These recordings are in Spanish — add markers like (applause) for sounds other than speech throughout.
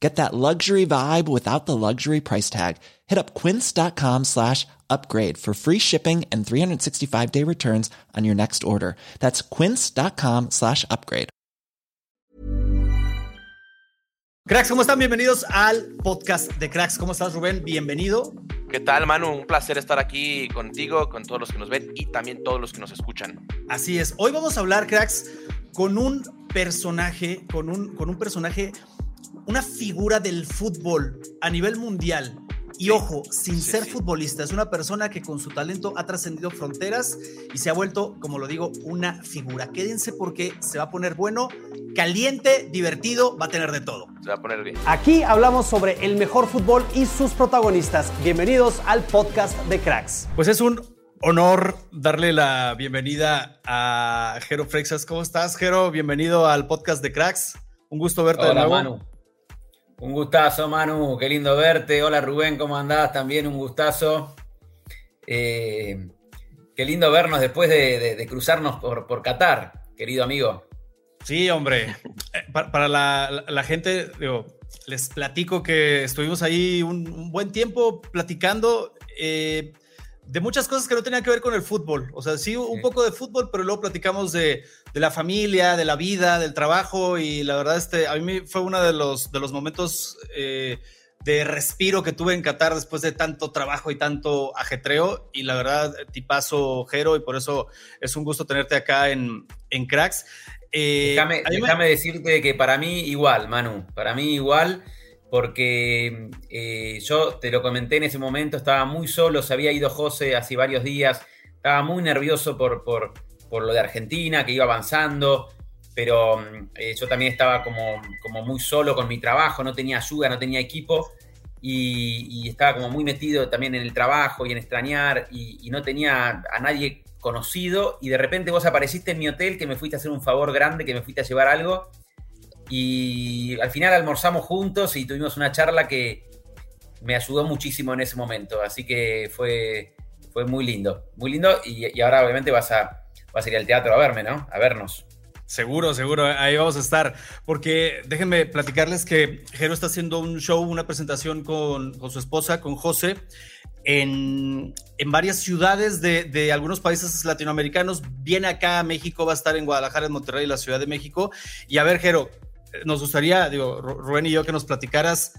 Get that luxury vibe without the luxury price tag. Hit up quince.com slash upgrade for free shipping and 365 day returns on your next order. That's quince.com slash upgrade. Cracks, ¿cómo están? Bienvenidos al podcast de Cracks. ¿Cómo estás, Rubén? Bienvenido. ¿Qué tal, Manu? Un placer estar aquí contigo, con todos los que nos ven y también todos los que nos escuchan. Así es. Hoy vamos a hablar, Cracks, con un personaje, con un, con un personaje una figura del fútbol a nivel mundial. Y ojo, sin ser futbolista, es una persona que con su talento ha trascendido fronteras y se ha vuelto, como lo digo, una figura. Quédense porque se va a poner bueno, caliente, divertido, va a tener de todo. Se va a poner bien. Aquí hablamos sobre el mejor fútbol y sus protagonistas. Bienvenidos al podcast de Cracks. Pues es un honor darle la bienvenida a Jero Freixas. ¿Cómo estás, Jero? Bienvenido al podcast de Cracks. Un gusto verte Hola, de nuevo. Manu. Un gustazo, Manu. Qué lindo verte. Hola, Rubén. ¿Cómo andás? También un gustazo. Eh, qué lindo vernos después de, de- de cruzarnos por, por Qatar, querido amigo. Sí, hombre. Eh, pa- Para, la, la- la gente, digo, les platico que estuvimos ahí un, un buen tiempo platicando eh, de muchas cosas que no tenían que ver con el fútbol. O sea, sí, un Sí. poco de fútbol, pero luego platicamos de, de la familia, de la vida, del trabajo y la verdad, este, a mí fue uno de los, de los momentos eh, de respiro que tuve en Qatar después de tanto trabajo y tanto ajetreo. Y la verdad, tipazo, Jero, y por eso es un gusto tenerte acá en, en Cracks. Eh, Déjame, me- déjame decirte que para mí igual, Manu. Para mí igual, porque eh, yo te lo comenté en ese momento, estaba muy solo, se había ido José hace varios días, estaba muy nervioso por, por, por lo de Argentina, que iba avanzando, pero mm, eh, yo también estaba como, como muy solo con mi trabajo, no tenía ayuda, no tenía equipo. Y, y estaba como muy metido también en el trabajo y en extrañar y, y no tenía a nadie conocido y de repente vos apareciste en mi hotel que me fuiste a hacer un favor grande, que me fuiste a llevar algo y al final almorzamos juntos y tuvimos una charla que me ayudó muchísimo en ese momento, así que fue, fue muy lindo, muy lindo y, y ahora obviamente vas a, vas a ir al teatro a verme, ¿no? A vernos. Seguro, seguro, ahí vamos a estar. Porque déjenme platicarles que Jero está haciendo un show, una presentación con, con su esposa, con José, en, en varias ciudades de, de algunos países latinoamericanos. Viene acá a México, va a estar en Guadalajara, en Monterrey, la Ciudad de México. Y a ver, Jero, nos gustaría, digo, Ru- Rubén y yo, que nos platicaras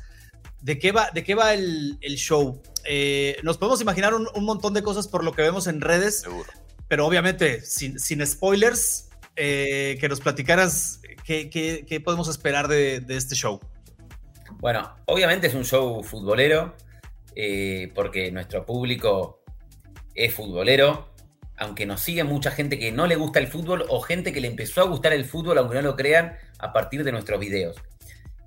de qué va, de qué va el, el show. Eh, nos podemos imaginar un, un montón de cosas por lo que vemos en redes, Seguro. Pero obviamente sin, sin spoilers, eh, que nos platicaras qué, qué- podemos esperar de, de este show. Bueno, obviamente es un show futbolero, eh, porque nuestro público es futbolero, aunque nos sigue mucha gente que no le gusta el fútbol o gente que le empezó a gustar el fútbol, aunque no lo crean, a partir de nuestros videos.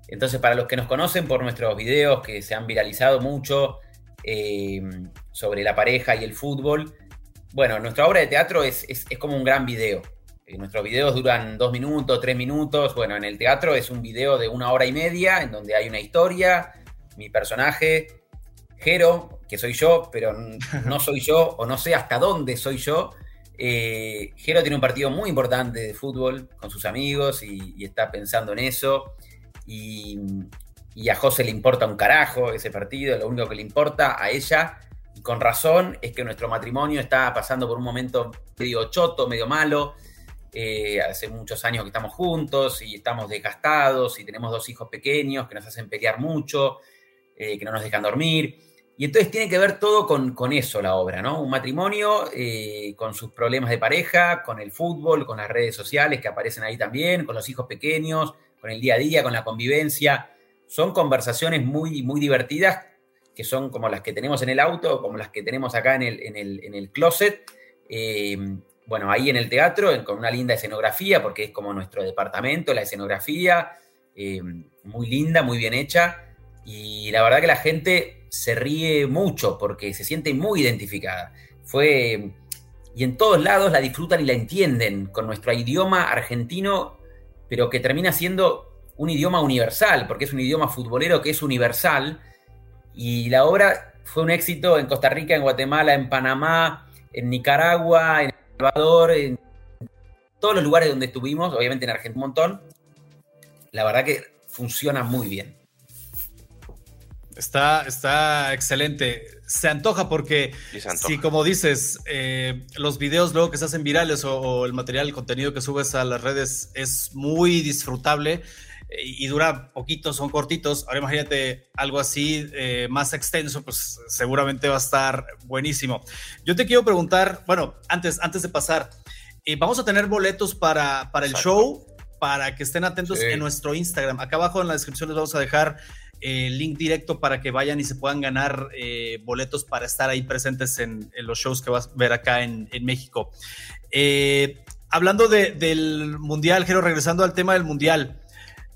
Entonces, para los que nos conocen por nuestros videos que se han viralizado mucho eh, sobre la pareja y el fútbol, bueno, nuestra obra de teatro es, es- es como un gran video. Eh, nuestros videos duran dos minutos, tres minutos. Bueno, en el teatro es un video de una hora y media en donde hay una historia, mi personaje, Jero, que soy yo, pero (laughs) no soy yo o no sé hasta dónde soy yo. Eh, Jero tiene un partido muy importante de fútbol con sus amigos y, y está pensando en eso. Y, y a José le importa un carajo ese partido, lo único que le importa a ella, con razón, es que nuestro matrimonio está pasando por un momento medio choto, medio malo. Eh, hace muchos años que estamos juntos y estamos desgastados y tenemos dos hijos pequeños que nos hacen pelear mucho, eh, que no nos dejan dormir. Y entonces tiene que ver todo con, con eso la obra, ¿no? Un matrimonio eh, con sus problemas de pareja, con el fútbol, con las redes sociales que aparecen ahí también, con los hijos pequeños, con el día a día, con la convivencia. Son conversaciones muy, muy divertidas, que son como las que tenemos en el auto, como las que tenemos acá en el, en el, en el closet. Eh, bueno, ahí en el teatro, con una linda escenografía, porque es como nuestro departamento, la escenografía, eh, muy linda, muy bien hecha. Y la verdad que la gente se ríe mucho porque se siente muy identificada. Fue. Y en todos lados la disfrutan y la entienden con nuestro idioma argentino, pero que termina siendo un idioma universal, porque es un idioma futbolero que es universal. Y la obra fue un éxito en Costa Rica, en Guatemala, en Panamá, en Nicaragua, en El Salvador, en todos los lugares donde estuvimos, obviamente en Argentina un montón. La verdad que funciona muy bien. Está, está excelente. Se antoja porque, si como dices, eh, los videos luego que se hacen virales o, el material, el contenido que subes a las redes es muy disfrutable y, dura poquito, son cortitos. Ahora imagínate algo así eh, más extenso, pues seguramente va a estar buenísimo. Yo te quiero preguntar, bueno, antes, antes de pasar, vamos a tener boletos para, para el show, para que estén atentos en nuestro Instagram. Acá abajo en la descripción les vamos a dejar el link directo para que vayan y se puedan ganar eh, boletos para estar ahí presentes en, los shows que vas a ver acá en, México. Eh, hablando del Mundial, Jero, regresando al tema del Mundial.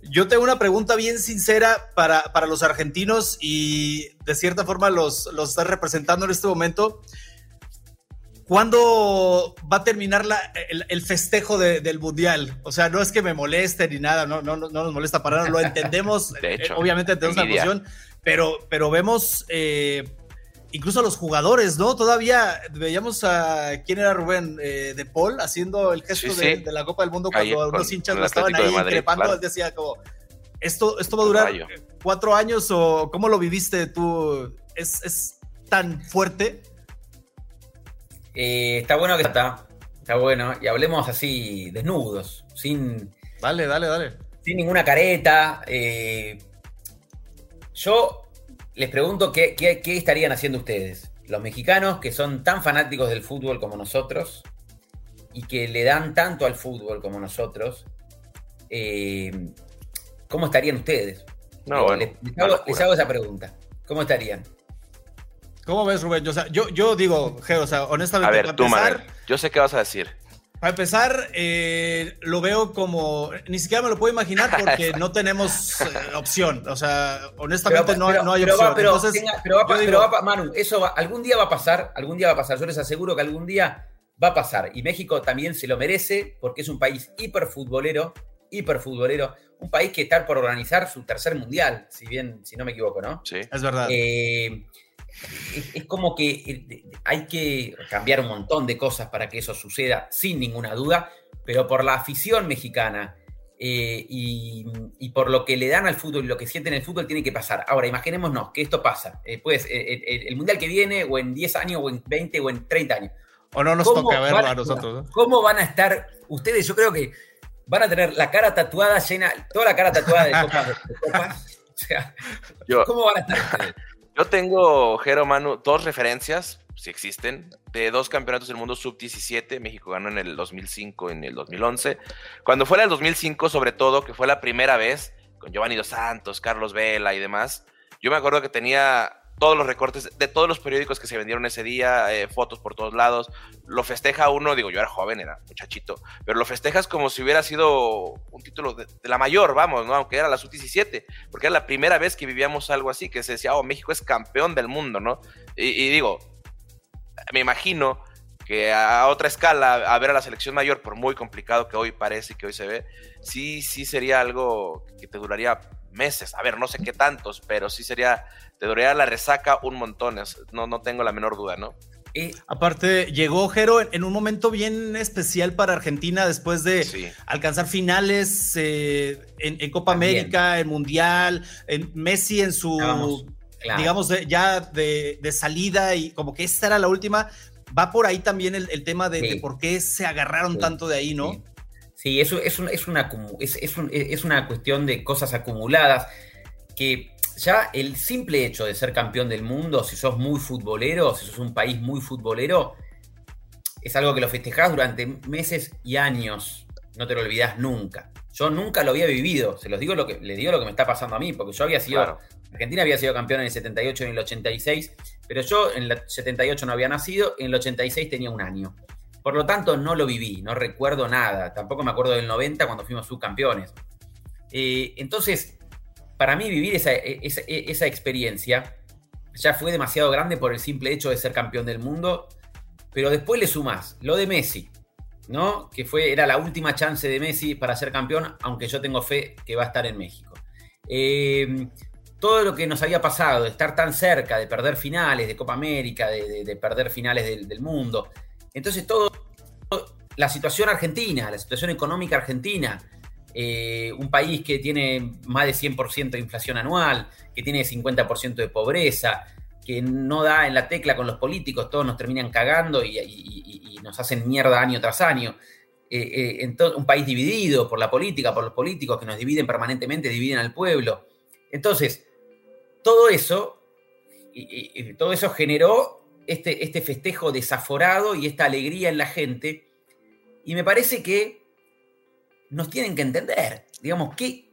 Yo tengo una pregunta bien sincera para, para los argentinos y de cierta forma los, los estás representando en este momento. ¿Cuándo va a terminar el, festejo del Mundial? O sea, no es que me moleste ni nada, no, no, no nos molesta para nada, lo entendemos. (laughs) de hecho, eh, obviamente tenemos una emoción, pero, pero vemos eh, incluso a los jugadores, ¿no? Todavía veíamos a quién era Rubén eh, de Paul haciendo el gesto De, la Copa del Mundo cuando unos hinchas lo estaban ahí increpando. Decía como, ¿esto, ¿esto va a durar cuatro años o cómo lo viviste tú? ¿Es, es tan fuerte? Eh, está bueno que está. Está bueno. Y hablemos así, desnudos, sin. Dale, dale, dale. Sin ninguna careta. Eh, yo les pregunto qué, estarían haciendo ustedes. Los mexicanos que son tan fanáticos del fútbol como nosotros y que le dan tanto al fútbol como nosotros, eh, ¿cómo estarían ustedes? No, les, hago, esa pregunta. ¿Cómo estarían? ¿Cómo ves, Rubén? O sea, yo, yo digo, o sea, honestamente. A ver, tú, empezar, yo sé qué vas a decir. Para empezar, eh, lo veo como. Ni siquiera me lo puedo imaginar porque (laughs) no tenemos eh, opción. O sea, honestamente no, no, hay opción. pero, pero, va, Manu, eso algún día va a pasar. Algún día va a pasar. Yo les aseguro que algún día va a pasar. Y México también se lo merece porque es un país hiperfutbolero. Hiperfutbolero. Un país que está por organizar su tercer mundial, si bien, si no me equivoco, ¿no? Sí. Es verdad. Eh, es, como que eh, hay que cambiar un montón de cosas para que eso suceda, sin ninguna duda, pero por la afición mexicana eh, y, por lo que le dan al fútbol y lo que sienten en el fútbol tiene que pasar. Ahora, imaginémonos que esto pasa, eh, pues, el mundial que viene, o en 10 años, o en 20, o en 30 años. O no nos toca verlo a nosotros. ¿Cómo van a estar ustedes? Yo creo que van a tener la cara tatuada llena, toda la cara tatuada de copas. O sea, ¿cómo van a estar ustedes? Yo tengo, Jero Manu, dos referencias, si existen, de dos campeonatos del mundo sub-17. México ganó en el 2005 y en el 2011. Cuando fue el 2005, sobre todo, que fue la primera vez, con Giovanni Dos Santos, Carlos Vela y demás, yo me acuerdo que tenía todos los recortes de todos los periódicos que se vendieron ese día, eh, fotos por todos lados. Lo festeja uno, digo, yo era joven, era muchachito, pero lo festejas como si hubiera sido un título de, la mayor, vamos, ¿no? Aunque era la sub-17, porque era la primera vez que vivíamos algo así, que se decía, oh, México es campeón del mundo, ¿no? Y, digo, me imagino que a otra escala, a ver a la selección mayor, por muy complicado que hoy parece que hoy se ve, sí, sí sería algo que te duraría meses. A ver, no sé qué tantos, pero sí sería te duraría la resaca un montón, no, no tengo la menor duda, ¿no? Y aparte, llegó Jero en un momento bien especial para Argentina después de alcanzar finales eh, en, Copa América, en Mundial, en Messi en su, digamos, ya de, salida y como que esta era la última. Va por ahí también el, tema de, por qué se agarraron tanto de ahí, ¿no? Sí, eso es, una, es, es una cuestión de cosas acumuladas que ya el simple hecho de ser campeón del mundo, si sos muy futbolero, si sos un país muy futbolero, es algo que lo festejás durante meses y años. No te lo olvidás nunca. Yo nunca lo había vivido. Se los digo lo que, les digo lo que me está pasando a mí, porque yo había sido. Argentina había sido campeón en el 78 y en el 86, pero yo en el 78 no había nacido, en el 86 tenía un año. Por lo tanto, no lo viví, no recuerdo nada. Tampoco me acuerdo del 90 cuando fuimos subcampeones. Eh, entonces, para mí vivir esa, esa, experiencia ya fue demasiado grande por el simple hecho de ser campeón del mundo, pero después le sumás lo de Messi, ¿no? Que fue, era la última chance de Messi para ser campeón, aunque yo tengo fe que va a estar en México. Eh, todo lo que nos había pasado, de estar tan cerca, de perder finales de Copa América, de, perder finales del, mundo. Entonces, todo, la situación argentina, la situación económica argentina, eh, un país que tiene más de 100% de inflación anual, que tiene 50% de pobreza, que no da en la tecla con los políticos, todos nos terminan cagando y, nos hacen mierda año tras año. Eh, eh, un país dividido por la política, por los políticos que nos dividen permanentemente, dividen al pueblo. Entonces, todo eso, todo eso generó este, este festejo desaforado y esta alegría en la gente. Y me parece que nos tienen que entender, digamos, ¿qué,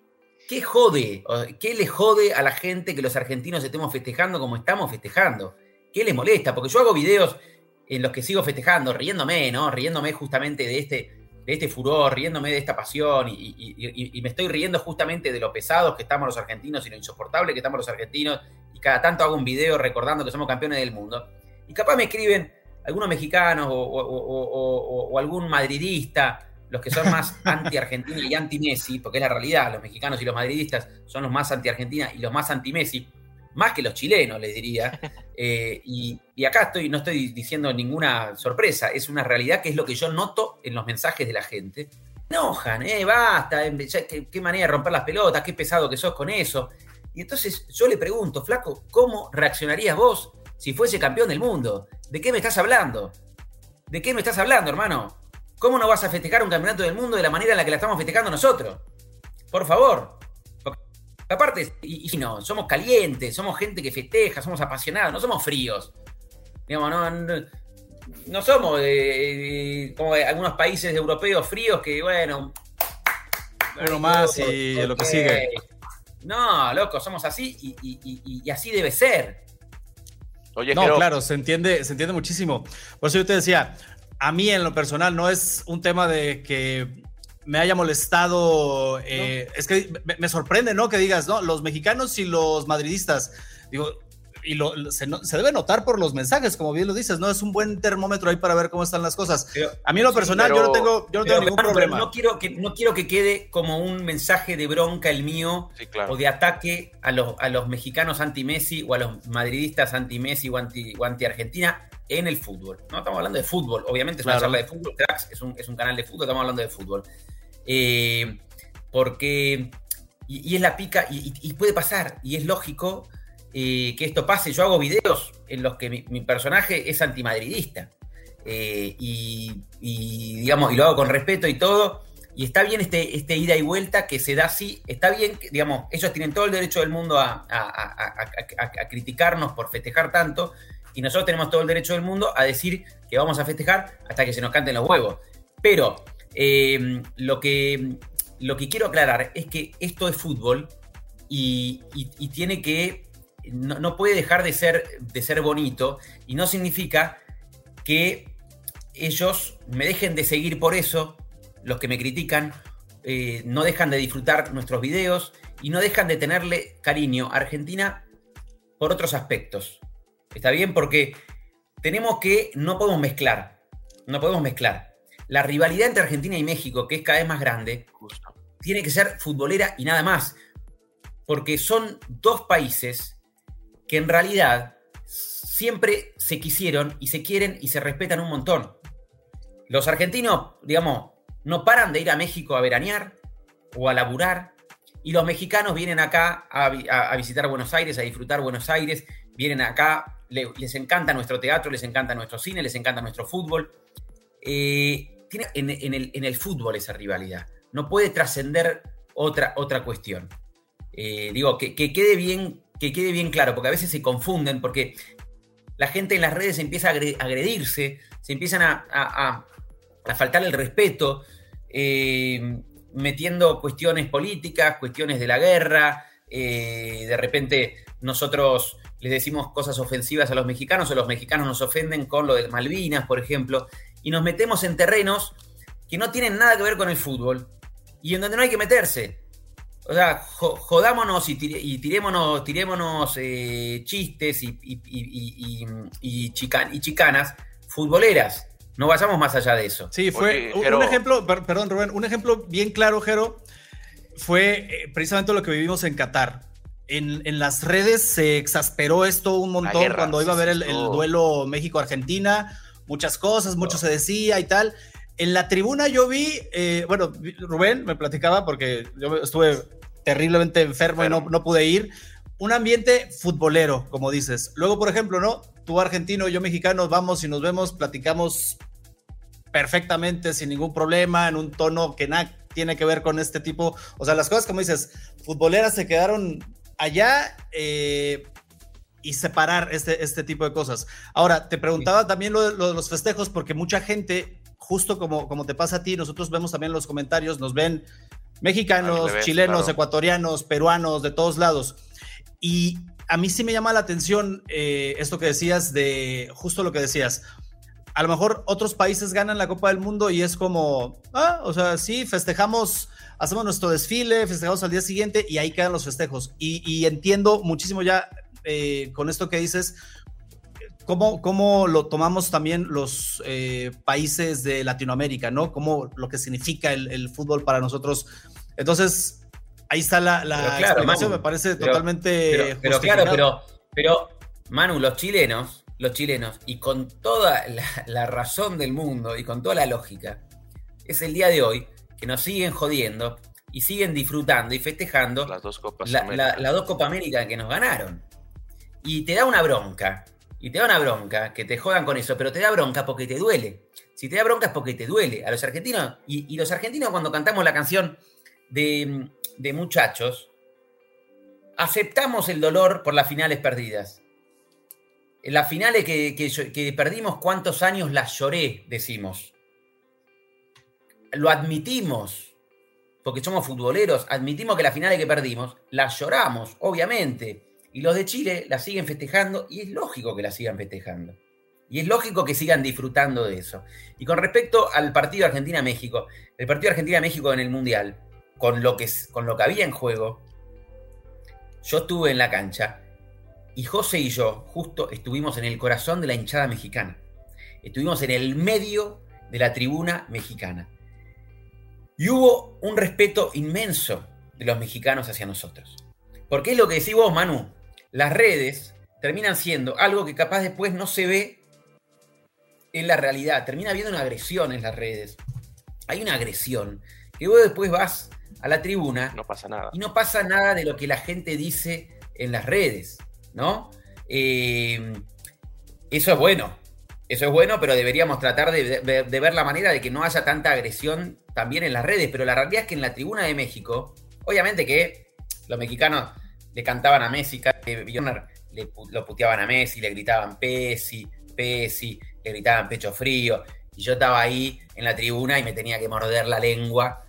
qué jode? ¿Qué le jode a la gente que los argentinos estemos festejando como estamos festejando? ¿Qué les molesta? Porque yo hago videos en los que sigo festejando, riéndome, ¿no? Riéndome justamente de este, de este furor, riéndome de esta pasión y, me estoy riendo justamente de lo pesados que estamos los argentinos y lo insoportable que estamos los argentinos y cada tanto hago un video recordando que somos campeones del mundo. Y capaz me escriben algunos mexicanos o algún madridista los que son más anti-Argentina y anti-Messi, porque es la realidad, los mexicanos y los madridistas son los más anti-Argentina y los más anti-Messi, más que los chilenos, les diría. (laughs) Eh, y, acá estoy, no estoy diciendo ninguna sorpresa, es una realidad que es lo que yo noto en los mensajes de la gente. Enojan, eh, basta, qué, qué manera de romper las pelotas, qué pesado que sos con eso. Y entonces yo le pregunto, flaco, ¿cómo reaccionarías vos si fuese campeón del mundo? ¿De qué me estás hablando? ¿De qué me estás hablando, hermano? ¿Cómo no vas a festejar un campeonato del mundo de la manera en la que la estamos festejando nosotros? Por favor. aparte, y, no, somos calientes, somos gente que festeja, somos apasionados, no somos fríos. Digamos, no, somos como algunos países europeos fríos que, bueno. Uno más y lo que sigue. No, loco, somos así y, así debe ser. Oye, no, claro, se entiende, se entiende muchísimo. Por eso yo te decía, a mí en lo personal no es un tema de que me haya molestado. Eh, es que me, sorprende, ¿no? Que digas, ¿no? Los mexicanos y los madridistas. Digo, y lo, se, debe notar por los mensajes, como bien lo dices, ¿no? Es un buen termómetro ahí para ver cómo están las cosas. a mí en lo personal yo no tengo, yo no tengo ningún problema. No quiero, que, no quiero que quede como un mensaje de bronca el mío o de ataque a los, a los mexicanos anti-Messi o a los madridistas anti-Messi o anti-Argentina en el fútbol. No estamos hablando de fútbol, obviamente es una charla de fútbol, Cracks es un, canal de fútbol, estamos hablando de fútbol. Eh, porque, y, es la pica, y, puede pasar, y es lógico eh, que esto pase. Yo hago videos en los que mi, personaje es antimadridista. Eh, y, digamos, y lo hago con respeto y todo. Y está bien este, este ida y vuelta que se da así. Está bien, digamos, ellos tienen todo el derecho del mundo a, a criticarnos por festejar tanto y nosotros tenemos todo el derecho del mundo a decir que vamos a festejar hasta que se nos canten los huevos. Pero eh, lo, que, lo que quiero aclarar es que esto es fútbol y, tiene que, no, puede dejar de ser, de ser bonito y no significa que ellos me dejen de seguir por eso, los que me critican, eh, no dejan de disfrutar nuestros videos y no dejan de tenerle cariño a Argentina por otros aspectos. ¿Está bien? Porque tenemos que, no podemos mezclar, no podemos mezclar. La rivalidad entre Argentina y México, que es cada vez más grande, tiene que ser futbolera y nada más. Porque son dos países que en realidad siempre se quisieron y se quieren y se respetan un montón. Los argentinos, digamos, no paran de ir a México a veranear o a laburar. Y los mexicanos vienen acá a, a visitar Buenos Aires, a disfrutar Buenos Aires, vienen acá les encanta nuestro teatro, les encanta nuestro cine, les encanta nuestro fútbol. Eh, tiene en, el, fútbol esa rivalidad. No puede trascender otra, otra cuestión. Eh, digo, que, quede bien que quede bien claro, porque a veces se confunden, porque la gente en las redes empieza a agredirse, se empiezan a, faltar el respeto, eh, metiendo cuestiones políticas, cuestiones de la guerra, de repente nosotros les decimos cosas ofensivas a los mexicanos o los mexicanos nos ofenden con lo de Malvinas, por ejemplo, y nos metemos en terrenos que no tienen nada que ver con el fútbol y en donde no hay que meterse. O sea, jodámonos y, tirémonos, tirémonos eh, chistes y, y, chicanas futboleras. No vayamos más allá de eso. Sí, fue un, ejemplo, perdón Rubén, un ejemplo bien claro, Jero, fue eh, precisamente lo que vivimos en Qatar. En, las redes se exasperó esto un montón cuando iba a haber el, duelo México-Argentina, muchas cosas, mucho se decía y tal. En la tribuna yo vi, eh, bueno, Rubén me platicaba porque yo estuve terriblemente enfermo y no, no pude ir. Un ambiente futbolero, como dices. Luego, por ejemplo, ¿no? Tú argentino, yo mexicano, vamos y nos vemos, platicamos perfectamente, sin ningún problema, en un tono que nada tiene que ver con este tipo. O sea, las cosas, como dices, futboleras se quedaron allá eh, y separar este, este tipo de cosas. Ahora, te preguntaba también lo, de los festejos, porque mucha gente, justo como, como te pasa a ti, nosotros vemos también los comentarios, nos ven mexicanos, chilenos, ecuatorianos, peruanos, de todos lados. Y a mí sí me llama la atención eh, esto que decías de justo lo que decías. A lo mejor otros países ganan la Copa del Mundo y es como, ah, o sea, sí, festejamos, hacemos nuestro desfile, festejamos al día siguiente y ahí quedan los festejos. Y, entiendo muchísimo ya eh, con esto que dices, cómo, cómo lo tomamos también los eh, países de Latinoamérica, ¿no? Cómo lo que significa el, fútbol para nosotros. Entonces, ahí está la, la explicación, me parece totalmente. Pero, claro, pero, pero, Manu, los chilenos, los chilenos, y con toda la, razón del mundo y con toda la lógica, es el día de hoy que nos siguen jodiendo y siguen disfrutando y festejando las dos Copas América. las dos Copa América que nos ganaron. Y te da una bronca y te da una bronca, que te jodan con eso, pero te da bronca porque te duele. Si te da bronca es porque te duele. A los argentinos, y, los argentinos cuando cantamos la canción de, muchachos, aceptamos el dolor por las finales perdidas. Las finales que, que, perdimos, ¿cuántos años las lloré? Decimos. Lo admitimos, porque somos futboleros, admitimos que las finales que perdimos, las lloramos, obviamente. Y los de Chile la siguen festejando y es lógico que la sigan festejando. Y es lógico que sigan disfrutando de eso. Y con respecto al partido Argentina-México, el partido Argentina-México en el Mundial, con lo, que, con lo que había en juego, yo estuve en la cancha y José y yo justo estuvimos en el corazón de la hinchada mexicana. Estuvimos en el medio de la tribuna mexicana. Y hubo un respeto inmenso de los mexicanos hacia nosotros. Porque es lo que decís vos, Manu las redes terminan siendo algo que capaz después no se ve en la realidad. Termina habiendo una agresión en las redes. Hay una agresión que vos después vas a la tribuna. No pasa nada. Y no pasa nada de lo que la gente dice en las redes, ¿no? Eh, eso es bueno. Eso es bueno, pero deberíamos tratar de, de, ver la manera de que no haya tanta agresión también en las redes. Pero la realidad es que en la tribuna de México, obviamente que los mexicanos le cantaban a Messi, le, lo puteaban a Messi, le gritaban Pesi, Pesi, le gritaban pecho frío. Y yo estaba ahí en la tribuna y me tenía que morder la lengua,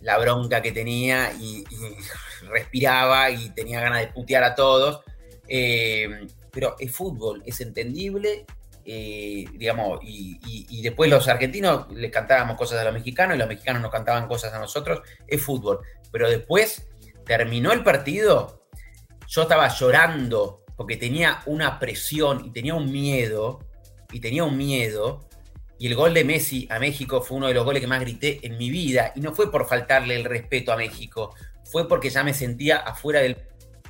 la bronca que tenía y, (laughs) respiraba y tenía ganas de putear a todos. Eh, pero es fútbol, es entendible, eh, digamos, y, y, después los argentinos les cantábamos cosas a los mexicanos y los mexicanos nos cantaban cosas a nosotros, es fútbol. Pero después terminó el partido yo estaba llorando porque tenía una presión y tenía un miedo, y tenía un miedo, y el gol de Messi a México fue uno de los goles que más grité en mi vida, y no fue por faltarle el respeto a México, fue porque ya me sentía afuera del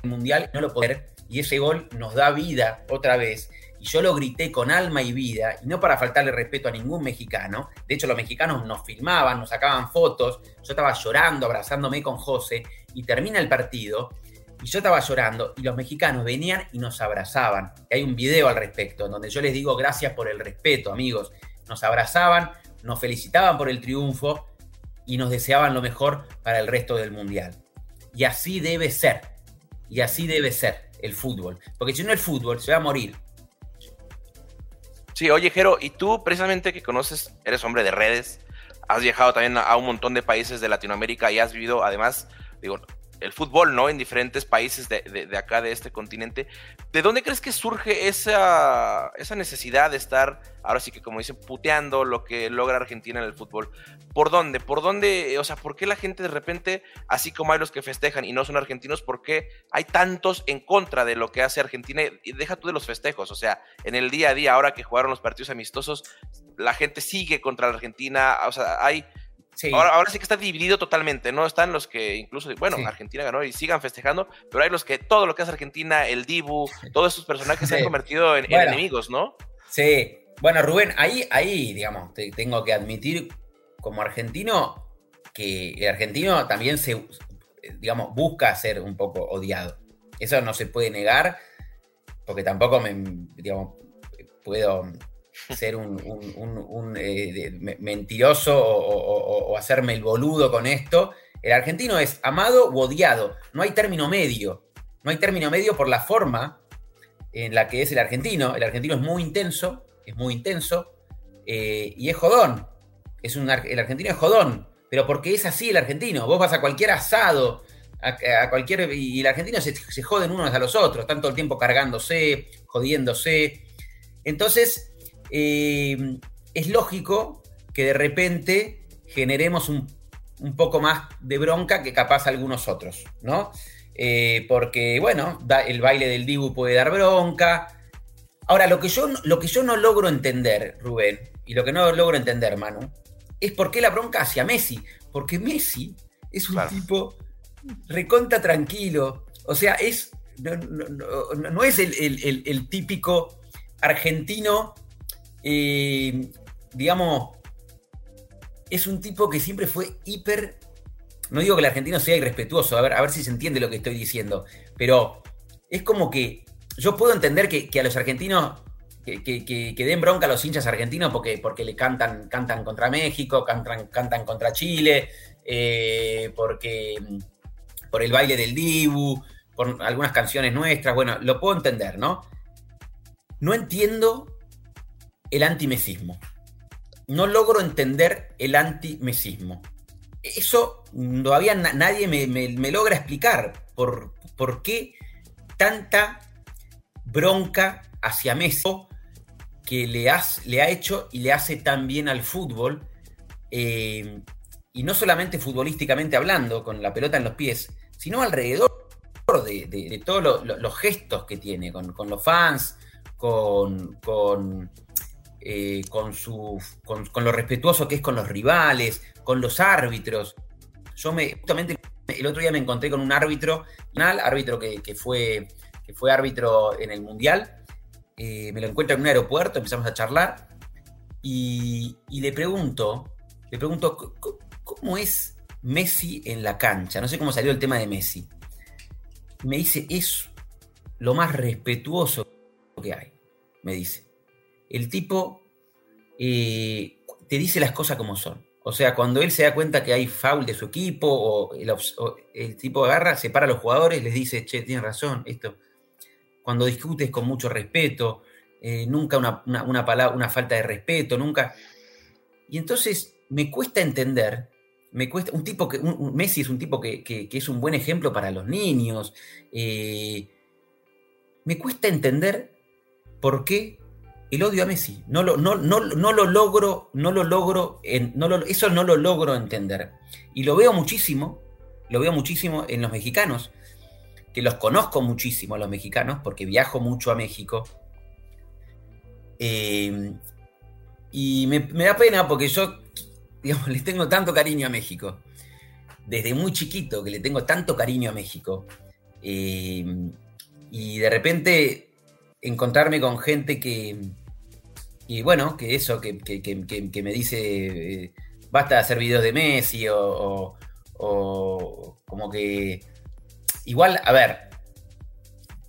Mundial, no lo podía y ese gol nos da vida otra vez, y yo lo grité con alma y vida, y no para faltarle respeto a ningún mexicano. De hecho, los mexicanos nos filmaban, nos sacaban fotos. Yo estaba llorando, abrazándome con José, y termina el partido. Y yo estaba llorando y los mexicanos venían y nos abrazaban. hay un video al respecto, en donde yo les digo gracias por el respeto, amigos. Nos abrazaban, nos felicitaban por el triunfo y nos deseaban lo mejor para el resto del mundial. Y así debe ser. Y así debe ser. El fútbol. Porque si no, el fútbol se va a morir. Sí, oye, Jero, y tú precisamente que conoces, eres hombre de redes, has viajado también a, un montón de países de Latinoamérica y has vivido además, digo, el fútbol, ¿no? En diferentes países de, acá, de este continente. ¿De dónde crees que surge esa, esa necesidad de estar, ahora sí que como dicen, puteando lo que logra Argentina en el fútbol? ¿Por dónde? ¿Por dónde? O sea, ¿por qué la gente de repente, así como hay los que festejan y no son argentinos, por qué hay tantos en contra de lo que hace Argentina? Y deja tú de los festejos, o sea, en el día a día, ahora que jugaron los partidos amistosos, la gente sigue contra la Argentina, o sea, hay Ahora, sí que está dividido totalmente, ¿no? Están los que incluso, bueno, Argentina ganó y sigan festejando, pero hay los que todo lo que hace Argentina, el Dibu, todos esos personajes se han convertido en, enemigos, ¿no? Sí. Bueno, Rubén, ahí, ahí, digamos, te tengo que admitir como argentino que el argentino también se, digamos, busca ser un poco odiado. Eso no se puede negar, porque tampoco me, digamos, puedo ser un, mentiroso o, hacerme el boludo con esto. El argentino es amado u odiado. No hay término medio. No hay término medio por la forma en la que es el argentino. El argentino es muy intenso, es muy intenso eh, y es jodón. Es un, el argentino es jodón, pero porque es así el argentino. Vos vas a cualquier asado, a, cualquier. y el argentino se, se joden unos a los otros, tanto el tiempo cargándose, jodiéndose. Entonces, eh, es lógico que de repente generemos un, poco más de bronca que capaz algunos otros, ¿no? Eh, porque, bueno, el baile del Dibu puede dar bronca. Ahora, lo que, yo, lo que yo no logro entender, Rubén, y lo que no logro entender, Manu, es por qué la bronca hacia Messi. Porque Messi es un tipo reconta tranquilo. O sea, es, no, es el típico argentino digamos, es un tipo que siempre fue hiper. No digo que el argentino sea irrespetuoso, a ver, a ver si se entiende lo que estoy diciendo, pero es como que yo puedo entender que, a los argentinos, que, den bronca a los hinchas argentinos porque, porque le cantan, cantan contra México, cantan, cantan contra Chile, eh, porque por el baile del Dibu, por algunas canciones nuestras, bueno, lo puedo entender, ¿no? No entiendo el antimesismo. No logro entender el antimesismo. Eso todavía nadie me, logra explicar por, por qué tanta bronca hacia Messi que le, le, ha hecho y le hace tan bien al fútbol. Eh, y no solamente futbolísticamente hablando, con la pelota en los pies, sino alrededor de, todos los gestos que tiene, con, los fans, con, con eh, con, su, con, lo respetuoso que es con los rivales, con los árbitros. Yo me, justamente el otro día me encontré con un árbitro, árbitro que, fue, que fue árbitro en el Mundial. Eh, me lo encuentro en un aeropuerto, empezamos a charlar y, le pregunto, le pregunto, ¿cómo es Messi en la cancha? No sé cómo salió el tema de Messi. Me dice, es lo más respetuoso que hay, me dice el tipo eh, te dice las cosas como son. O sea, cuando él se da cuenta que hay foul de su equipo o el, tipo agarra, separa a los jugadores, les dice, che, tienes razón, esto. Cuando discutes con mucho respeto, eh, nunca una, palabra, una falta de respeto, nunca. Y entonces me cuesta entender, me cuesta, un tipo que, Messi es un tipo que, es un buen ejemplo para los niños. Eh, me cuesta entender por qué el odio a Messi. No lo, no, no, no lo logro, no lo logro, no eso no lo logro entender. Y lo veo muchísimo, lo veo muchísimo en los mexicanos, que los conozco muchísimo los mexicanos, porque viajo mucho a México. Eh, y me, da pena porque yo, les tengo tanto cariño a México. Desde muy chiquito que le tengo tanto cariño a México. Eh, y de repente encontrarme con gente que, y bueno, que eso, que, me dice, eh, basta de hacer videos de Messi o, como que... Igual, a ver,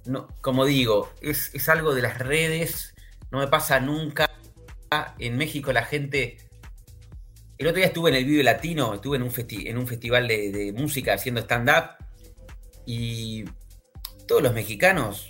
no, como digo, es, algo de las redes, no me pasa nunca. En México la gente... El otro día estuve en el Vive Latino, estuve en un, en un festival de, de música haciendo stand-up y todos los mexicanos.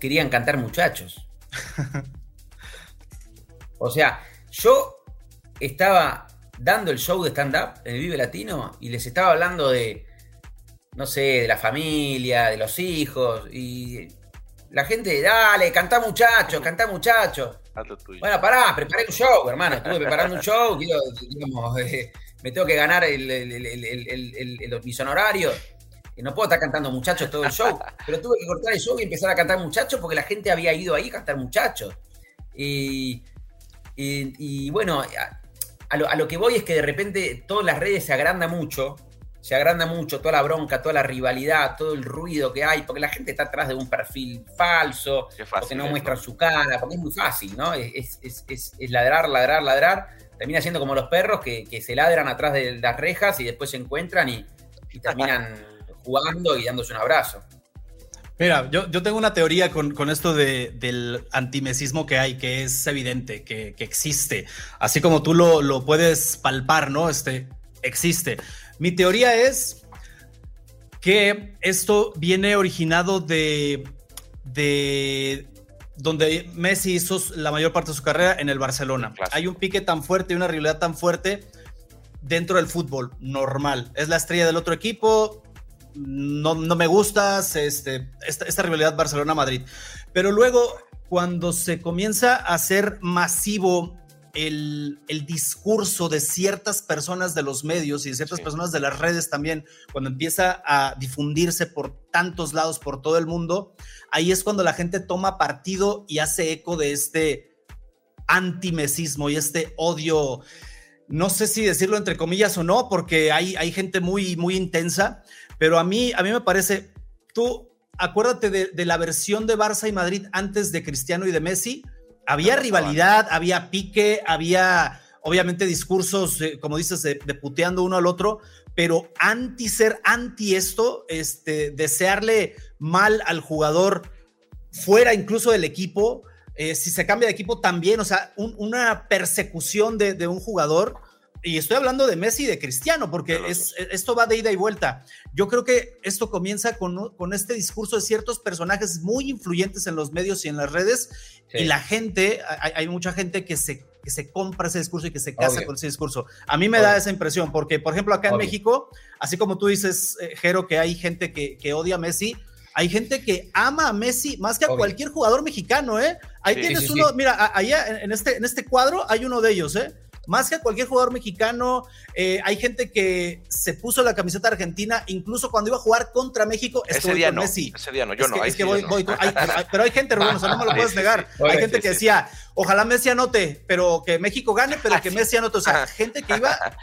Querían cantar muchachos. o sea, yo estaba dando el show de stand-up en el Vive Latino y les estaba hablando de, no sé, de la familia, de los hijos, y la gente, dale, canta muchachos, canta muchachos. Bueno, pará, preparé un show, hermano, estuve preparando un show, digamos, (laughs) me tengo que ganar el, el, mis honorarios no puedo estar cantando muchachos todo el show, (laughs) pero tuve que cortar el show y empezar a cantar muchachos porque la gente había ido ahí a cantar muchachos. Y, bueno, a, lo, que voy es que de repente todas las redes se agranda mucho, se agranda mucho toda la bronca, toda la rivalidad, todo el ruido que hay, porque la gente está atrás de un perfil falso, porque no muestran su cara, porque es muy fácil, ¿no? Es, ladrar, ladrar, ladrar. Termina siendo como los perros que, se ladran atrás de las rejas y después se encuentran y terminan (laughs) jugando y dándose un abrazo. Mira, yo, yo tengo una teoría con, con esto de, del antimesismo que hay, que es evidente, que, que existe. Así como tú lo, lo, puedes palpar, ¿no? Este, existe. Mi teoría es que esto viene originado de, de donde Messi hizo la mayor parte de su carrera en el Barcelona. Hay un pique tan fuerte y una rivalidad tan fuerte dentro del fútbol, normal. Es la estrella del otro equipo, no, me gustas, este, esta, rivalidad Barcelona-Madrid. Pero luego, cuando se comienza a hacer masivo el, discurso de ciertas personas de los medios y de ciertas personas de las redes también, cuando empieza a difundirse por tantos lados, por todo el mundo, ahí es cuando la gente toma partido y hace eco de este antimesismo y este odio. No sé si decirlo entre comillas o no, porque hay, hay gente muy, muy intensa, pero a mí, a mí me parece, tú acuérdate de, la versión de Barça y Madrid antes de Cristiano y de Messi. Había rivalidad, había pique, había obviamente discursos, como dices, de, puteando uno al otro, pero anti ser anti esto, este, desearle mal al jugador fuera incluso del equipo, eh, si se cambia de equipo también, o sea, una persecución de, de un jugador y estoy hablando de Messi y de Cristiano, porque es, esto va de ida y vuelta. Yo creo que esto comienza con, con este discurso de ciertos personajes muy influyentes en los medios y en las redes, y la gente, hay, mucha gente que se, que se compra ese discurso y que se casa con ese discurso. A mí me da esa impresión, porque, por ejemplo, acá en México, así como tú dices, eh, Jero, que hay gente que, que, odia a Messi, hay gente que ama a Messi más que a cualquier jugador mexicano, ¿eh? Ahí tienes uno, mira, allá en este, en este cuadro hay uno de ellos, ¿eh? Más que cualquier jugador mexicano. Eh, hay gente que se puso la camiseta argentina, incluso cuando iba a jugar contra México, ese día no, Ese día no, yo no. pero hay gente, Rubén, o sea, no me lo (laughs) puedes negar. hay gente que decía, ojalá Messi anote, pero que México gane, pero ah, que Messi anote. O sea, gente que iba. (laughs)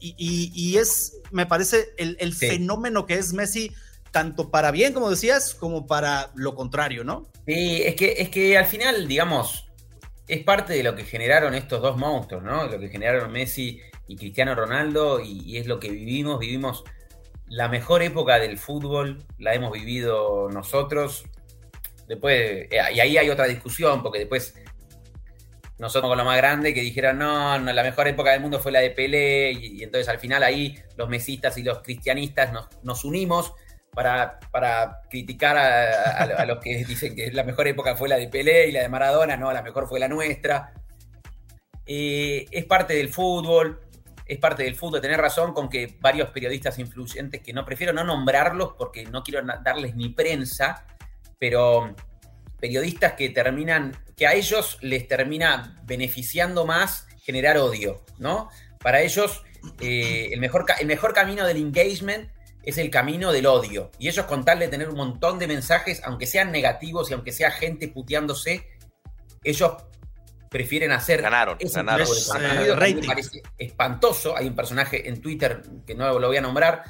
Y, es, me parece, el, fenómeno que es Messi tanto para bien, como decías, como para lo contrario, ¿no? Sí, es que, es que al final, digamos, es parte de lo que generaron estos dos monstruos, ¿no? Lo que generaron Messi y Cristiano Ronaldo y, es lo que vivimos. Vivimos la mejor época del fútbol, la hemos vivido nosotros. Después, eh, y ahí hay otra discusión, porque después nosotros con lo más grande que dijeron, no, no, la mejor época del mundo fue la de Pelé, y, y entonces al final ahí los mesistas y los cristianistas nos, nos unimos para, para criticar a, los que dicen que la mejor época fue la de Pelé y la de Maradona, no, la mejor fue la nuestra. Eh, es parte del fútbol, es parte del fútbol. Tener razón con que varios periodistas influyentes, que no prefiero no nombrarlos porque no quiero darles ni prensa, pero periodistas que terminan, que a ellos les termina beneficiando más generar odio, ¿no? Para ellos, eh, el, mejor, el mejor camino del engagement es el camino del odio. Y ellos con tal de tener un montón de mensajes, aunque sean negativos y aunque sea gente puteándose, ellos prefieren hacer Ganaron, ese ganaron. tipo de Es, eh, me parece espantoso. Hay un personaje en Twitter que no lo voy a nombrar,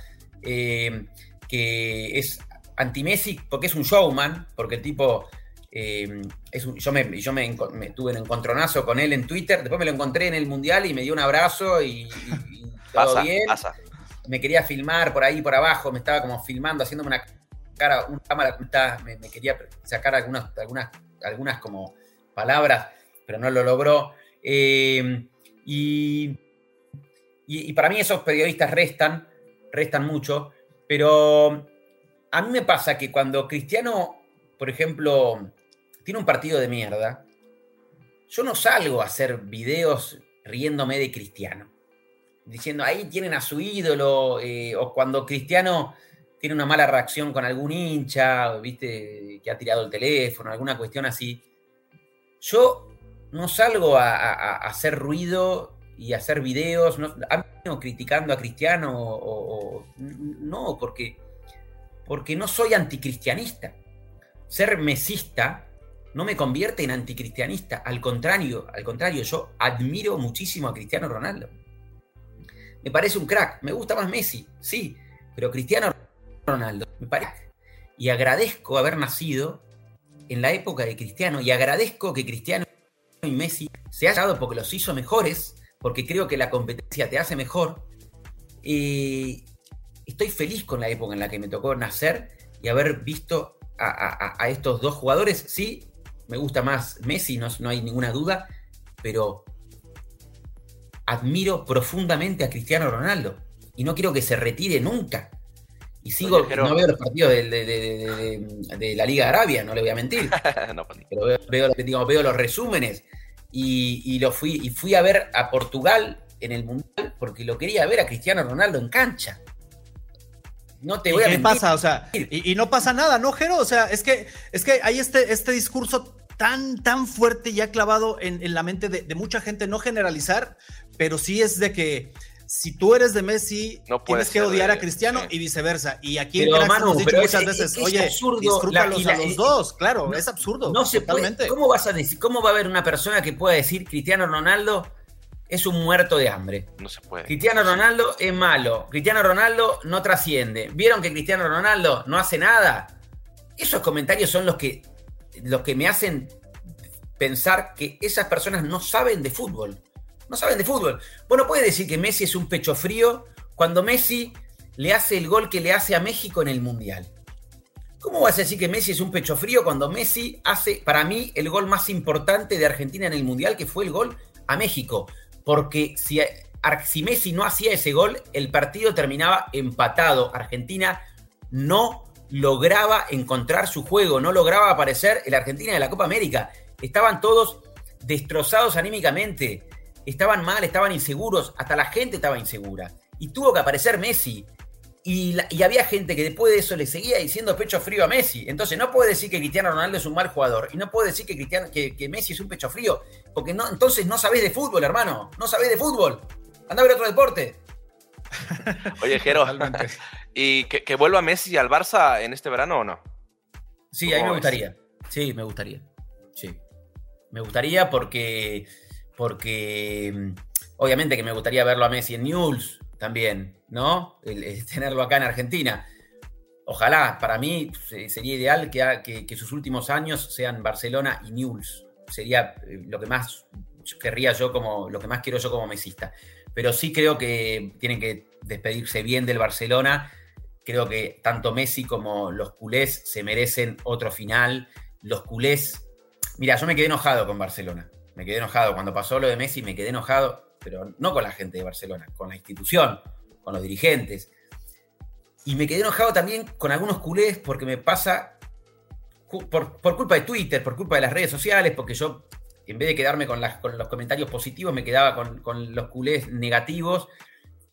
eh, que es anti-Messi porque es un showman, porque el tipo. eh, es un- yo me, yo me tuve un encontronazo con él en Twitter, después me lo encontré en el Mundial y me dio un abrazo y, y- y todo Pasa, bien. pasa. Me quería filmar por ahí, por abajo, me estaba como filmando, haciéndome una cara, una cámara, me, me quería sacar algunas, algunas, algunas como palabras, pero no lo logró. Eh, y, y- y para mí esos periodistas restan, restan mucho, pero a mí me pasa que cuando Cristiano, por ejemplo, tiene un partido de mierda, yo no salgo a hacer videos riéndome de Cristiano, diciendo ahí tienen a su ídolo, eh, o cuando Cristiano tiene una mala reacción con algún hincha, viste, que ha tirado el teléfono, alguna cuestión así. Yo no salgo a, a- a hacer ruido y a hacer videos, no, ¿han venido criticando a Cristiano o, o- no, porque, porque no soy anticristianista. Ser mesista no me convierte en anticristianista, al contrario, al contrario, yo admiro muchísimo a Cristiano Ronaldo. Me parece un crack, me gusta más Messi, sí, pero Cristiano Ronaldo me parece. Y agradezco haber nacido en la época de Cristiano y agradezco que Cristiano y Messi se hayan dado porque los hizo mejores, porque creo que la competencia te hace mejor. Eh, estoy feliz con la época en la que me tocó nacer y haber visto a, a- estos dos jugadores. Sí, me gusta más Messi, no, no hay ninguna duda, pero admiro profundamente a Cristiano Ronaldo y no quiero que se retire nunca. Y sigo, Oye, no veo los partidos de, de- de- de- de- de la Liga de Arabia, no le voy a mentir (laughs) No, pues, pero veo, veo, digo, veo los resúmenes y, y lo fui, y fui a ver a Portugal en el Mundial porque lo quería ver a Cristiano Ronaldo en cancha. No te ¿Y voy a ¿Qué mentir. pasa? O sea, y, y no pasa nada, ¿no, Jero? O sea, es que, es que hay este, este discurso tan, tan fuerte ya clavado en, en la mente de, de mucha gente, no generalizar, pero sí es de que si tú eres de Messi, No puedes tienes que odiar a Cristiano y viceversa. Y aquí en Cracks Manu, hemos dicho muchas es- veces, es oye, absurdo. disfrútalos La- y la- a los dos, claro, no- es absurdo. No se puede-. ¿Cómo vas a decir, cómo va a haber una persona que pueda decir Cristiano Ronaldo es un muerto de hambre? no se puede. Cristiano Ronaldo es malo. Cristiano Ronaldo no trasciende. ¿Vieron que Cristiano Ronaldo no hace nada? Esos comentarios son los que, los que me hacen pensar que esas personas no saben de fútbol. No saben de fútbol. Bueno, puede decir que Messi es un pecho frío cuando Messi le hace el gol que le hace a México en el Mundial. ¿Cómo vas a decir que Messi es un pecho frío cuando Messi hace, para mí, el gol más importante de Argentina en el Mundial, que fue el gol a México? Porque si, si Messi no hacía ese gol, el partido terminaba empatado. Argentina no lograba encontrar su juego, no lograba aparecer en la Argentina de la Copa América. Estaban todos destrozados anímicamente, estaban mal, estaban inseguros, hasta la gente estaba insegura. Y tuvo que aparecer Messi. Y, la- y había gente que después de eso le seguía diciendo pecho frío a Messi. Entonces no puede decir que Cristiano Ronaldo es un mal jugador. Y no puede decir que, Cristiano, que, que Messi es un pecho frío. Porque no, entonces no sabés de fútbol, hermano. No sabés de fútbol. Anda a ver otro deporte. (laughs) Oye, Jero. (laughs) ¿y que, que vuelva Messi al Barça en este verano o no? Sí, a mí ¿Cómo me ves? gustaría. Sí, me gustaría. Sí. Me gustaría porque. Porque. mm, Obviamente que me gustaría verlo a Messi en News también, ¿no? (laughs) Tenerlo acá en Argentina. Ojalá, para mí se- sería ideal que- que sus últimos años sean Barcelona y News. sería eh, lo que más querría yo como, lo que más quiero yo como mesista. Pero sí creo que tienen que despedirse bien del Barcelona. Creo que tanto Messi como los culés se merecen otro final. Los culés. Mira, yo me quedé enojado con Barcelona. Me quedé enojado. Cuando pasó lo de Messi, me quedé enojado, pero no con la gente de Barcelona, con la institución, con los dirigentes. Y me quedé enojado también con algunos culés porque me pasa por, culpa de Twitter, por culpa de las redes sociales, porque yo, en vez de quedarme con, los comentarios positivos, me quedaba con, los culés negativos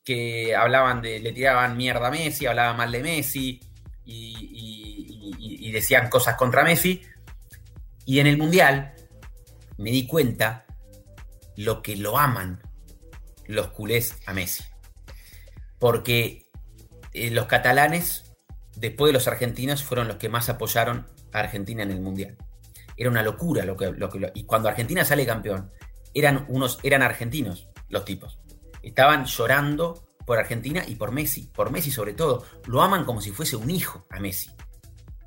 que hablaban de, le tiraban mierda a Messi, hablaban mal de Messi y, decían cosas contra Messi. Y en el Mundial me di cuenta lo que lo aman los culés a Messi. Porque eh, los catalanes, después de los argentinos, fueron los que más apoyaron Argentina en el Mundial. Era una locura lo que, lo que y cuando Argentina sale campeón, eran unos eran argentinos los tipos. Estaban llorando por Argentina y por Messi, por Messi sobre todo. Lo aman como si fuese un hijo a Messi.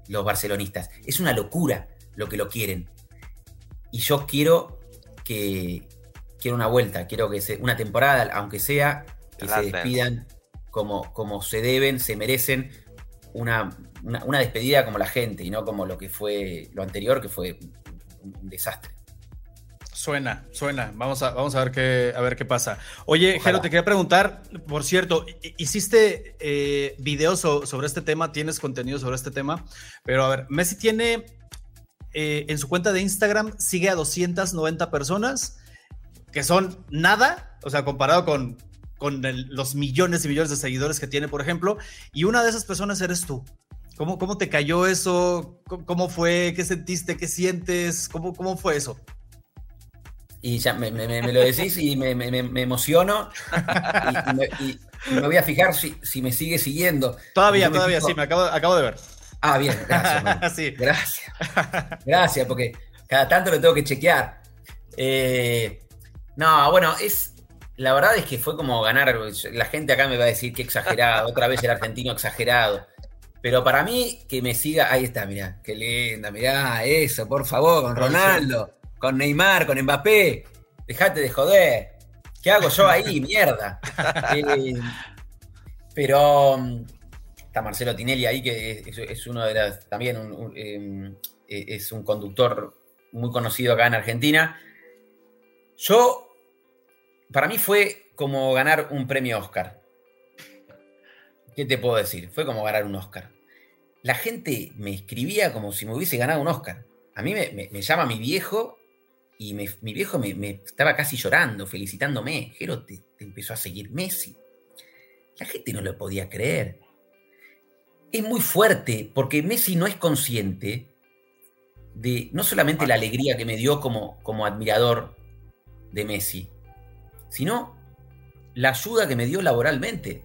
Los barcelonistas. Es una locura lo que lo quieren. Y yo quiero que quiero una vuelta, quiero que sea una temporada, aunque sea que se despidan como, como se deben, se merecen una una, despedida como la gente y no como lo que fue lo anterior, que fue un, desastre. Suena, suena. Vamos a, vamos a ver qué, a ver qué pasa. Oye, Jero, te quería preguntar, por cierto, hiciste eh, videos sobre este tema, tienes contenido sobre este tema, pero a ver, Messi tiene eh, en su cuenta de Instagram, sigue a 290 personas, que son nada, o sea, comparado con, con los millones y millones de seguidores que tiene, por ejemplo, y una de esas personas eres tú. ¿Cómo, cómo te cayó eso? ¿Cómo, fue? ¿Qué sentiste? ¿Qué sientes? ¿Cómo, cómo fue eso? Y ya me, lo decís y me, emociono y, me, voy a fijar si, me sigue siguiendo. Todavía, todavía, sí, me acabo, acabo de ver. Ah, bien, gracias. (laughs) sí. Gracias. Gracias, porque cada tanto lo tengo que chequear. Eh, no, bueno, es. La verdad es que fue como ganar. La gente acá me va a decir que exagerado. Otra vez el argentino exagerado. Pero para mí, que me siga, ahí está, mirá, qué linda, mirá, eso, por favor, con Ronaldo, con Neymar, con Mbappé, dejate de joder. ¿Qué hago yo ahí? Mierda. (laughs) Eh, pero mm, Marcelo Tinelli ahí, que es, uno de las, también em, e, es un conductor muy conocido acá en Argentina. Yo, para mí fue como ganar un premio Oscar. ¿Qué te puedo decir? Fue como ganar un Oscar. La gente me escribía como si me hubiese ganado un Oscar. A mí me, llama mi viejo y mi viejo me, estaba casi llorando, felicitándome. Jero, te, empezó a seguir Messi. La gente no lo podía creer. Es muy fuerte porque Messi no es consciente de no solamente la alegría que me dio como, como admirador de Messi, sino la ayuda que me dio laboralmente.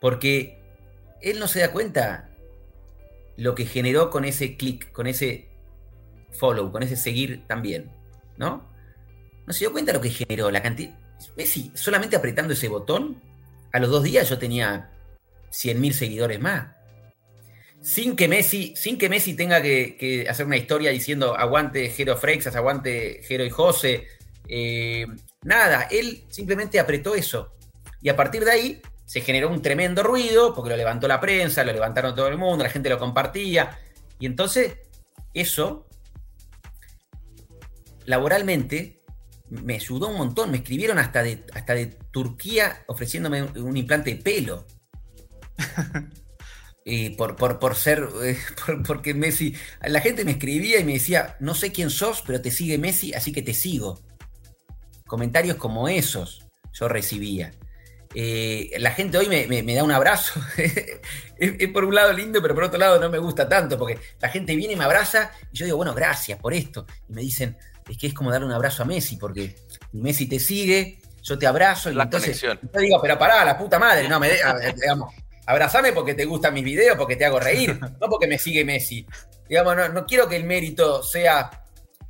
Porque él no se da cuenta lo que generó con ese clic, con ese follow, con ese seguir también, ¿no? No se dio cuenta lo que generó, la cantidad. Messi, solamente apretando ese botón, a los dos días yo tenía 100.000 seguidores más. Sin que Messi, sin que Messi tenga que, hacer una historia diciendo aguante Jero Freixas, aguante Jero y José. Eh, nada, él simplemente apretó eso. Y a partir de ahí se generó un tremendo ruido porque lo levantó la prensa, lo levantaron todo el mundo, la gente lo compartía. Y entonces eso, laboralmente, me ayudó un montón. Me escribieron hasta de, hasta de Turquía ofreciéndome un, implante de pelo. (laughs) y por, por, ser, eh, (laughs) porque Messi, la gente me escribía y me decía, no sé quién sos, pero te sigue Messi, así que te sigo. Comentarios como esos yo recibía. Eh, la gente hoy me, da un abrazo. (laughs) es, por un lado lindo, pero por otro lado no me gusta tanto, porque la gente viene y me abraza y yo digo, bueno, gracias por esto. Y me dicen, es que es como darle un abrazo a Messi, porque Messi te sigue, yo te abrazo y entonces yo digo, pero pará, la puta madre, no me digamos, abrazame porque te gustan mis videos, porque te hago reír, (laughs) no porque me sigue Messi. Digamos, no, quiero que el mérito sea,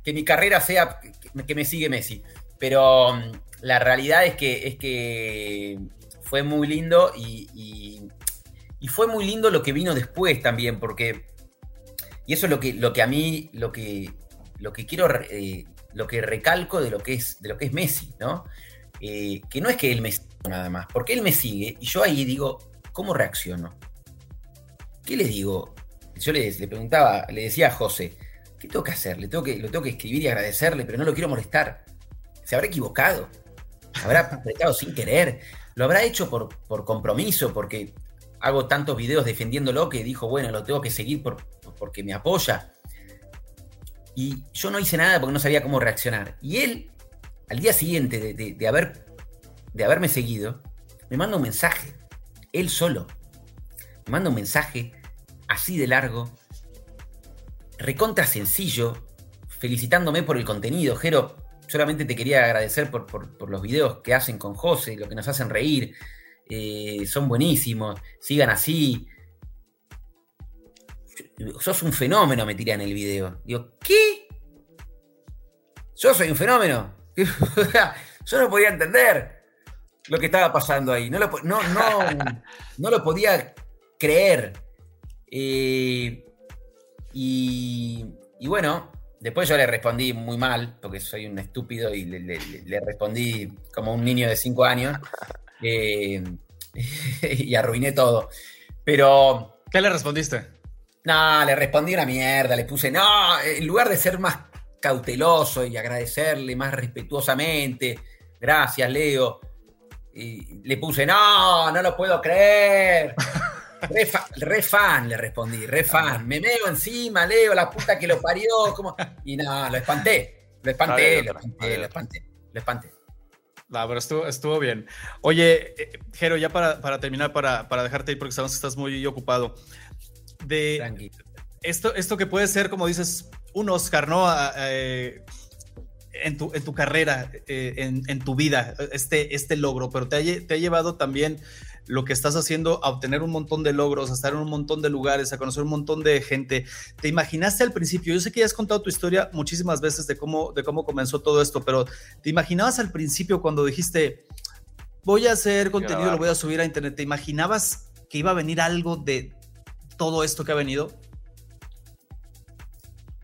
que mi carrera sea que me sigue Messi, pero mm, la realidad es que, es que fue muy lindo y, fue muy lindo lo que vino después también, porque, y eso es lo que, lo que a mí, lo que, lo que quiero, eh, lo que recalco de lo que es, de lo que es Messi, ¿no? Eh, que no es que él me siga nada más, porque él me sigue y yo ahí digo, ¿cómo reacciono? ¿Qué le digo? Yo le, le preguntaba, le decía a José, ¿qué tengo que hacer? Le tengo que, lo tengo que escribir y agradecerle, pero no lo quiero molestar. ¿Se habrá equivocado? ¿Habrá (laughs) apretado sin querer? ¿Lo habrá hecho por, por compromiso? Porque hago tantos videos defendiéndolo que dijo, bueno, lo tengo que seguir por, porque me apoya. Y yo no hice nada porque no sabía cómo reaccionar. Y él, al día siguiente de, haber, de haberme seguido, me manda un mensaje. Él solo. Manda un mensaje así de largo, recontra sencillo, felicitándome por el contenido. Jero, solamente te quería agradecer por, por, los videos que hacen con José, lo que nos hacen reír. Eh, son buenísimos, sigan así. Sos un fenómeno, me tiré en el video. Digo, ¿qué? Yo soy un fenómeno. (laughs) Yo no podía entender lo que estaba pasando ahí. No lo, no, (laughs) no, lo podía creer. Eh, y, bueno, después yo le respondí muy mal, porque soy un estúpido y le, respondí como un niño de 5 años. (laughs) Eh, (laughs) y arruiné todo. Pero. ¿Qué le respondiste? No, le respondí una mierda, le puse, no, en lugar de ser más cauteloso y agradecerle más respetuosamente, gracias, Leo, y le puse, no, no lo puedo creer. (laughs) Re, fan, le respondí, re fan. Me meo encima, Leo, la puta que lo parió. Como... Y no, lo espanté. Lo espanté, lo espanté, lo espanté, lo espanté. No, pero estuvo, estuvo bien. Oye, eh, Jero, ya para, para terminar, para, para, dejarte ir, porque sabemos que estás muy ocupado. De esto, esto que puede ser, como dices, un Oscar, ¿no? Eh, en, tu, en tu carrera, eh, en, en, tu vida, este, este logro, pero te ha, te ha llevado también lo que estás haciendo a obtener un montón de logros, a estar en un montón de lugares, a conocer un montón de gente. ¿Te imaginaste al principio? Yo sé que ya has contado tu historia muchísimas veces de cómo, de cómo comenzó todo esto, pero ¿te imaginabas al principio cuando dijiste, voy a hacer contenido, lo voy a subir a internet? ¿Te imaginabas que iba a venir algo de todo esto que ha venido?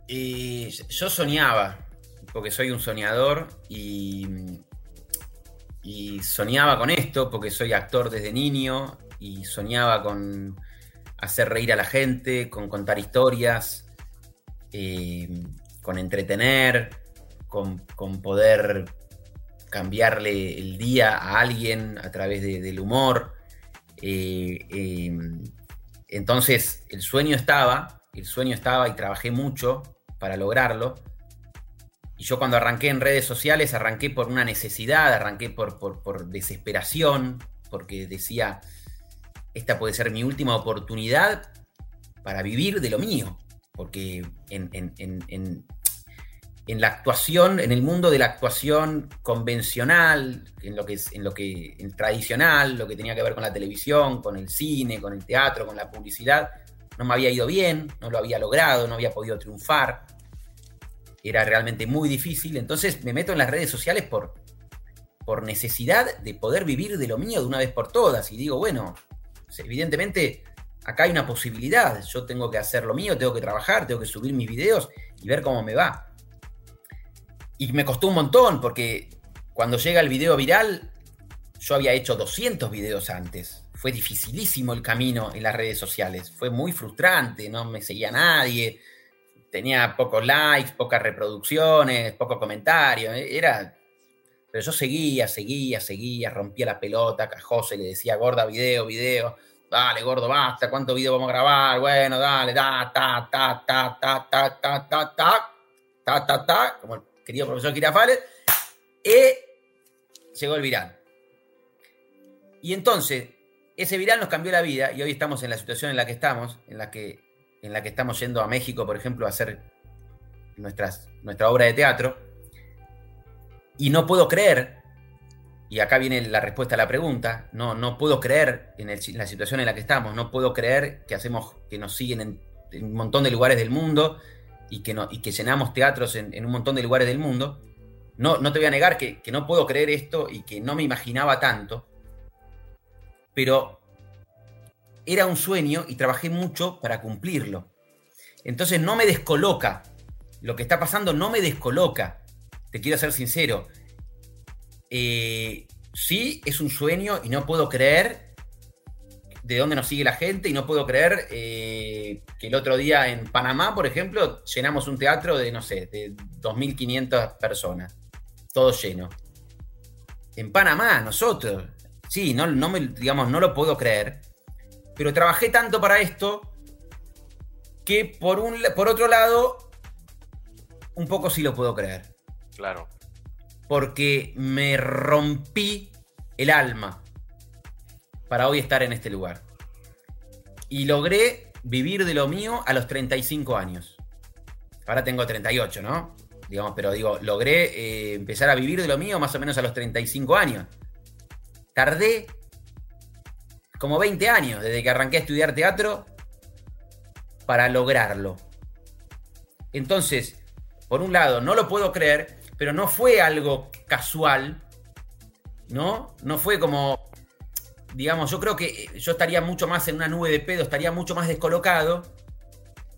Y yo soñaba, porque soy un soñador y soñaba con esto porque soy actor desde niño y soñaba con hacer reír a la gente, con contar historias, eh, con entretener, con, poder cambiarle el día a alguien a través del humor. Eh, eh, entonces el sueño estaba, el sueño estaba y trabajé mucho para lograrlo. Y yo cuando arranqué en redes sociales, arranqué por una necesidad, arranqué por, por, desesperación, porque decía, esta puede ser mi última oportunidad para vivir de lo mío. Porque en, en, la actuación, en el mundo de la actuación convencional, en lo que es, en lo que en tradicional, lo que tenía que ver con la televisión, con el cine, con el teatro, con la publicidad, no me había ido bien, no lo había logrado, no había podido triunfar era realmente muy difícil. Entonces me meto en las redes sociales por, por necesidad de poder vivir de lo mío de una vez por todas. Y digo, bueno, evidentemente acá hay una posibilidad. Yo tengo que hacer lo mío, tengo que trabajar, tengo que subir mis videos y ver cómo me va. Y me costó un montón porque cuando llega el video viral, yo había hecho 200 videos antes. Fue dificilísimo el camino en las redes sociales. Fue muy frustrante, no me seguía nadie tenía pocos likes, pocas reproducciones, pocos comentarios, eh, era... Pero yo seguía, seguía, seguía, rompía la pelota, a José le decía, gorda, video, video, dale, gordo, basta, ¿cuánto video vamos a grabar? Bueno, dale, ta, ta, ta, ta, ta, ta, ta, ta, ta, ta, ta, ta, como el querido profesor Girafales, y llegó el viral. Y entonces, ese viral nos cambió la vida y hoy estamos en la situación en la que estamos, en la que en la que estamos yendo a México, por ejemplo, a hacer nuestras, nuestra obra de teatro. Y no puedo creer, y acá viene la respuesta a la pregunta, no, no puedo creer en, la situación en la que estamos, no puedo creer que hacemos, que nos siguen en, un montón de lugares del mundo y que, no, y que llenamos teatros en, un montón de lugares del mundo. No, no te voy a negar que, que no puedo creer esto y que no me imaginaba tanto, pero era un sueño y trabajé mucho para cumplirlo. Entonces no me descoloca lo que está pasando no me descoloca. Te quiero ser sincero. Eh, sí, es un sueño y no puedo creer de dónde nos sigue la gente y no puedo creer eh, que el otro día en Panamá, por ejemplo, llenamos un teatro de, no sé, de 2.500 personas. Todo lleno. En Panamá, nosotros. Sí, no, no me, digamos, no lo puedo creer. Pero trabajé tanto para esto que por, un, por otro lado, un poco sí lo puedo creer. Claro. Porque me rompí el alma para hoy estar en este lugar. Y logré vivir de lo mío a los 35 años. Ahora tengo 38, ¿no? Digamos, pero digo, logré eh, empezar a vivir de lo mío más o menos a los 35 años. Tardé como 20 años desde que arranqué a estudiar teatro para lograrlo. Entonces, por un lado, no lo puedo creer, pero no fue algo casual, ¿no? No fue como, digamos, yo creo que yo estaría mucho más en una nube de pedo, estaría mucho más descolocado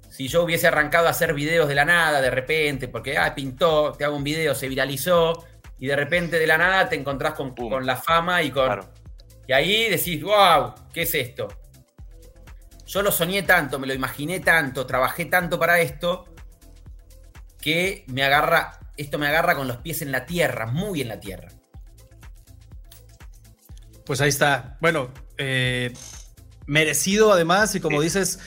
si yo hubiese arrancado a hacer videos de la nada, de repente, porque, ah, pintó, te hago un video, se viralizó, y de repente de la nada te encontrás con, con la fama y con... Y ahí decís, wow, ¿qué es esto? Yo lo soñé tanto, me lo imaginé tanto, trabajé tanto para esto, que me agarra, esto me agarra con los pies en la tierra, muy en la tierra. Pues ahí está. Bueno, eh, merecido además, y como dices,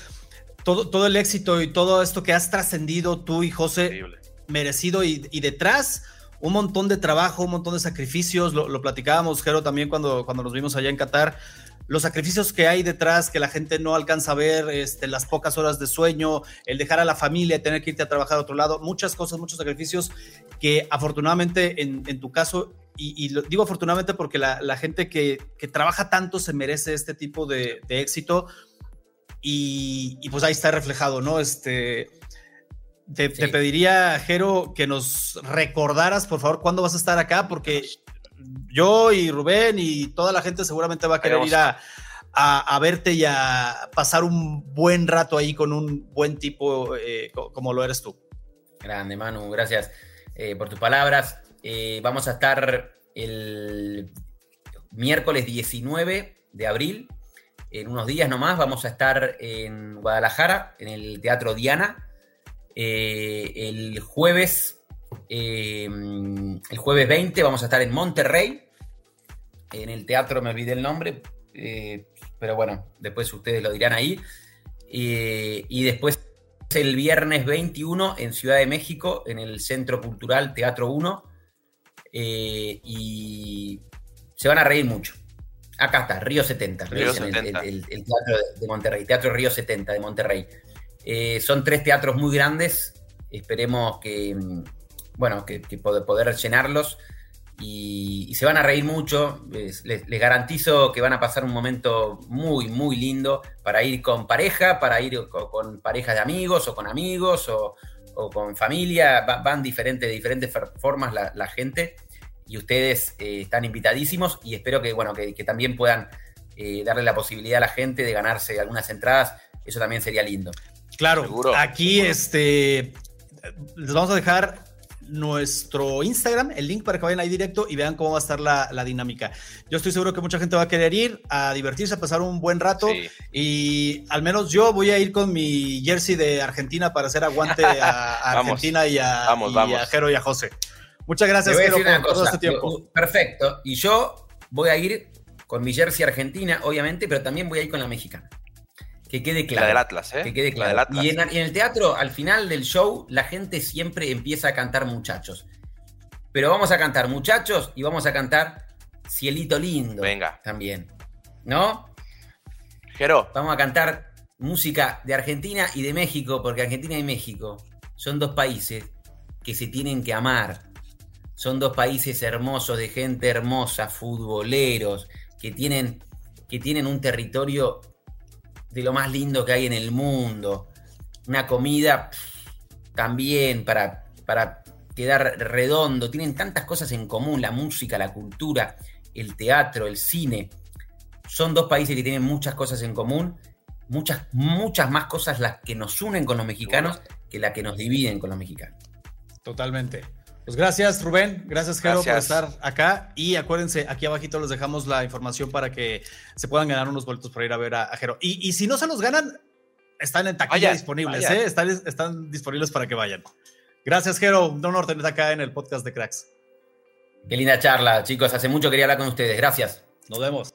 todo, todo el éxito y todo esto que has trascendido tú y José, merecido y, y, detrás un montón de trabajo, un montón de sacrificios, lo, platicábamos, Jero, también cuando, cuando nos vimos allá en Qatar, los sacrificios que hay detrás, que la gente no alcanza a ver, este, las pocas horas de sueño, el dejar a la familia, tener que irte a trabajar a otro lado, muchas cosas, muchos sacrificios que afortunadamente en, en tu caso, y, lo digo afortunadamente porque la, gente que, que, trabaja tanto se merece este tipo de, de éxito. Y, y, pues ahí está reflejado, ¿no? Este, te, sí. te pediría, Jero, que nos recordaras, por favor, cuándo vas a estar acá, porque yo y Rubén y toda la gente seguramente va a querer ir a, a, a, verte y a pasar un buen rato ahí con un buen tipo eh, como lo eres tú. Grande, Manu, gracias eh, por tus palabras. Eh, vamos a estar el miércoles 19 de abril, en unos días nomás, vamos a estar en Guadalajara, en el Teatro Diana. Eh, el jueves eh, el jueves 20 vamos a estar en Monterrey, en el teatro, me olvidé el nombre, eh, pero bueno, después ustedes lo dirán ahí. Y después el viernes 21 en Ciudad de México, en el Centro Cultural Teatro 1. Eh, y se van a reír mucho. Acá está, Río 70, Río el, 70. El, el, el, teatro de Monterrey, Teatro Río 70 de Monterrey. Son tres teatros muy grandes, esperemos que, bueno, que, poder llenarlos y, se van a reír mucho. Les, garantizo que van a pasar un momento muy, muy lindo para ir con pareja, para ir con, parejas de amigos o con amigos o, con familia. Va, van diferentes, de diferentes formas la, gente y ustedes eh, están invitadísimos y espero que, bueno, que, que también puedan eh, darle la posibilidad a la gente de ganarse algunas entradas. Eso también sería lindo. Claro, Seguro. aquí Seguro. este les vamos a dejar nuestro Instagram, el link para que vayan ahí directo y vean cómo va a estar la, la, dinámica. Yo estoy seguro que mucha gente va a querer ir a divertirse, a pasar un buen rato sí. y al menos yo voy a ir con mi jersey de Argentina para hacer aguante a, (laughs) a Argentina y, a, vamos, y vamos. a Jero y a José. Muchas gracias, Jero, por cosa, todo este tiempo. Perfecto. Y yo voy a ir con mi jersey argentina, obviamente, pero también voy a ir con la mexicana. Que quede claro. La del Atlas, ¿eh? Que quede claro. Atlas. Y, en, y en, el teatro, al final del show, la gente siempre empieza a cantar muchachos. Pero vamos a cantar muchachos y vamos a cantar Cielito Lindo. Venga. También. ¿No? Jero. Vamos a cantar música de Argentina y de México, porque Argentina y México son dos países que se tienen que amar. Son dos países hermosos, de gente hermosa, futboleros, que tienen, que tienen un territorio de lo más lindo que hay en el mundo. Una comida también para, para quedar redondo. Tienen tantas cosas en común, la música, la cultura, el teatro, el cine. Son dos países que tienen muchas cosas en común muchas, muchas más cosas las que nos unen con los mexicanos que las que nos dividen con los mexicanos. Totalmente. Pues gracias, Rubén. Gracias, Jero, por estar acá. Y acuérdense, aquí abajito les dejamos la información para que se puedan ganar unos boletos para ir a ver a, Jero. Y, si no se los ganan, están en taquilla disponibles, ¿eh? Están, están, disponibles para que vayan. Gracias, Jero. Un honor tenerte acá en el podcast de Cracks. Qué linda charla, chicos. Hace mucho quería hablar con ustedes. Gracias. Nos vemos.